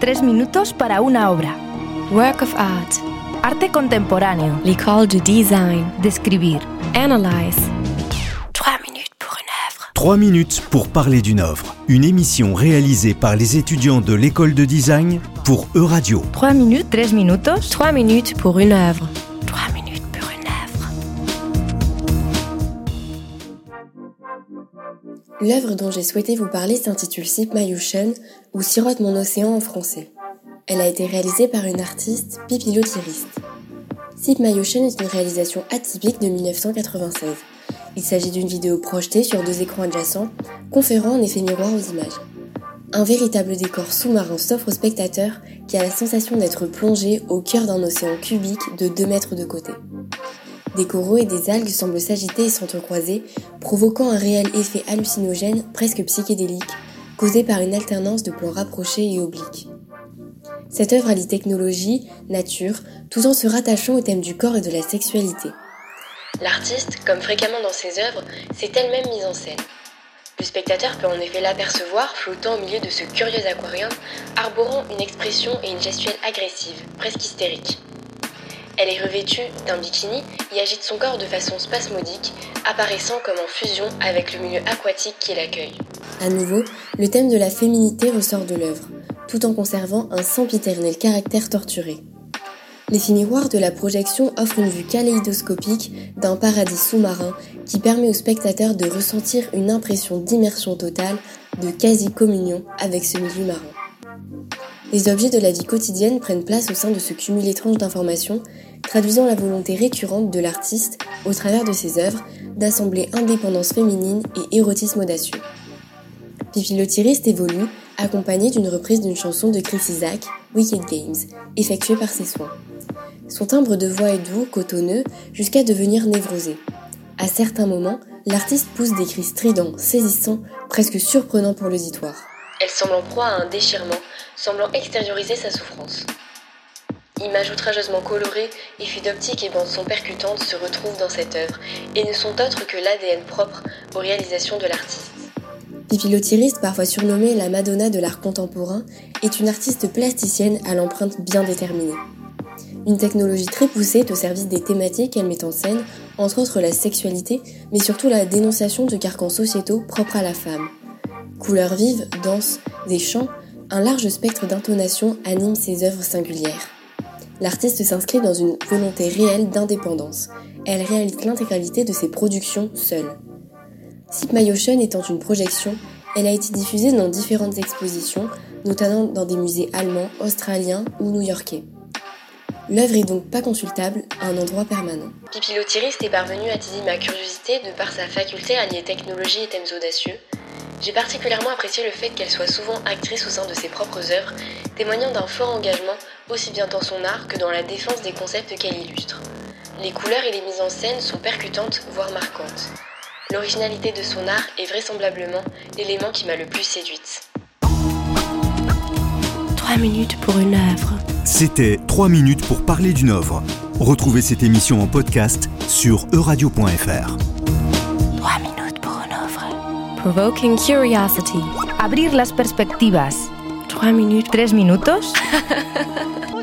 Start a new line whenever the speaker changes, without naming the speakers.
Tres minutos para una obra.
Work of art.
Arte contemporáneo.
L'école du design.
Describir.
Analyze.
Trois minutes pour une œuvre.
Trois minutes pour parler d'une œuvre. Une émission réalisée par les étudiants de l'école de design pour Euradio.
Trois minutes, tres minutos.
Trois minutes pour une œuvre.
L'œuvre dont j'ai souhaité vous parler s'intitule Sip My Ocean ou Sirote mon océan en français. Elle a été réalisée par une artiste pipilotiriste. Sip My Ocean est une réalisation atypique de 1996. Il s'agit d'une vidéo projetée sur deux écrans adjacents, conférant un effet miroir aux images. Un véritable décor sous-marin s'offre au spectateur qui a la sensation d'être plongé au cœur d'un océan cubique de 2 mètres de côté. Des coraux et des algues semblent s'agiter et s'entrecroiser, provoquant un réel effet hallucinogène presque psychédélique, causé par une alternance de plans rapprochés et obliques. Cette œuvre allie technologie, nature, tout en se rattachant au thème du corps et de la sexualité. L'artiste, comme fréquemment dans ses œuvres, s'est elle-même mise en scène. Le spectateur peut en effet l'apercevoir flottant au milieu de ce curieux aquarium, arborant une expression et une gestuelle agressive, presque hystérique. Elle est revêtue d'un bikini et agite son corps de façon spasmodique, apparaissant comme en fusion avec le milieu aquatique qui l'accueille. À nouveau, le thème de la féminité ressort de l'œuvre, tout en conservant un sempiternel caractère torturé. L'effet miroir de la projection offre une vue kaléidoscopique d'un paradis sous-marin qui permet au spectateur de ressentir une impression d'immersion totale, de quasi-communion avec ce milieu marin. Les objets de la vie quotidienne prennent place au sein de ce cumul étrange d'informations, traduisant la volonté récurrente de l'artiste, au travers de ses œuvres, d'assembler indépendance féminine et érotisme audacieux. Pipi le évolue, accompagné d'une reprise d'une chanson de Chris Isaac, Wicked Games, effectuée par ses soins. Son timbre de voix est doux, cotonneux, jusqu'à devenir névrosé. À certains moments, l'artiste pousse des cris stridents, saisissants, presque surprenants pour l'auditoire. Elle semble en proie à un déchirement, semblant extérioriser sa souffrance. Images outrageusement colorées, effets d'optique et bandes son percutantes se retrouvent dans cette œuvre et ne sont autres que l'ADN propre aux réalisations de l'artiste. Pipilotiriste, parfois surnommée la Madonna de l'art contemporain, est une artiste plasticienne à l'empreinte bien déterminée. Une technologie très poussée au service des thématiques qu'elle met en scène, entre autres la sexualité, mais surtout la dénonciation de carcans sociétaux propres à la femme. Couleurs vives, danses, des chants, un large spectre d'intonation anime ses œuvres singulières. L'artiste s'inscrit dans une volonté réelle d'indépendance. Elle réalise l'intégralité de ses productions seule. Sip étant une projection, elle a été diffusée dans différentes expositions, notamment dans des musées allemands, australiens ou new-yorkais. L'œuvre est donc pas consultable à un endroit permanent. Pipilotiriste est parvenu à attiser ma curiosité de par sa faculté à lier technologie et thèmes audacieux. J'ai particulièrement apprécié le fait qu'elle soit souvent actrice au sein de ses propres œuvres, témoignant d'un fort engagement aussi bien dans son art que dans la défense des concepts qu'elle illustre. Les couleurs et les mises en scène sont percutantes, voire marquantes. L'originalité de son art est vraisemblablement l'élément qui m'a le plus séduite.
Trois minutes pour une œuvre.
C'était 3 minutes pour parler d'une œuvre. Retrouvez cette émission en podcast sur euradio.fr.
Minutes.
Provoking curiosity.
Abrir las perspectivas. Tres minutos.